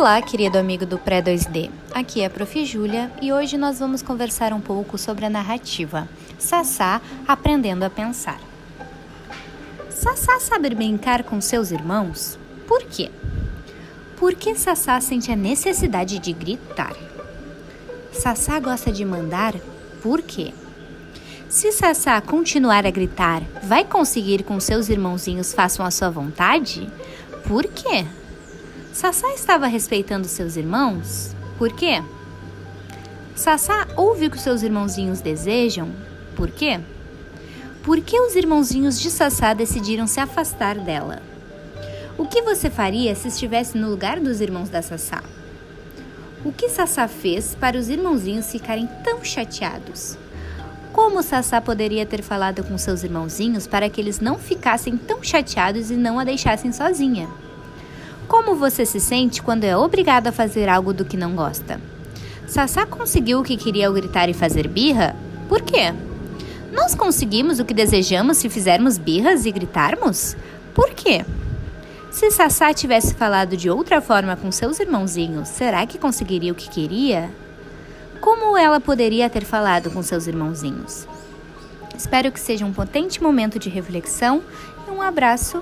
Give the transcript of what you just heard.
Olá, querido amigo do Pré-2D. Aqui é a Prof. Júlia e hoje nós vamos conversar um pouco sobre a narrativa Sassá aprendendo a pensar. Sassá sabe brincar com seus irmãos? Por quê? Por que Sassá sente a necessidade de gritar? Sassá gosta de mandar? Por quê? Se Sassá continuar a gritar, vai conseguir com seus irmãozinhos façam a sua vontade? Por quê? Sassá estava respeitando seus irmãos? Por quê? Sassá ouve o que seus irmãozinhos desejam? Por quê? Por que os irmãozinhos de Sassá decidiram se afastar dela? O que você faria se estivesse no lugar dos irmãos da Sassá? O que Sassá fez para os irmãozinhos ficarem tão chateados? Como Sassá poderia ter falado com seus irmãozinhos para que eles não ficassem tão chateados e não a deixassem sozinha? Como você se sente quando é obrigado a fazer algo do que não gosta? Sassá conseguiu o que queria ao gritar e fazer birra? Por quê? Nós conseguimos o que desejamos se fizermos birras e gritarmos? Por quê? Se Sassá tivesse falado de outra forma com seus irmãozinhos, será que conseguiria o que queria? Como ela poderia ter falado com seus irmãozinhos? Espero que seja um potente momento de reflexão e um abraço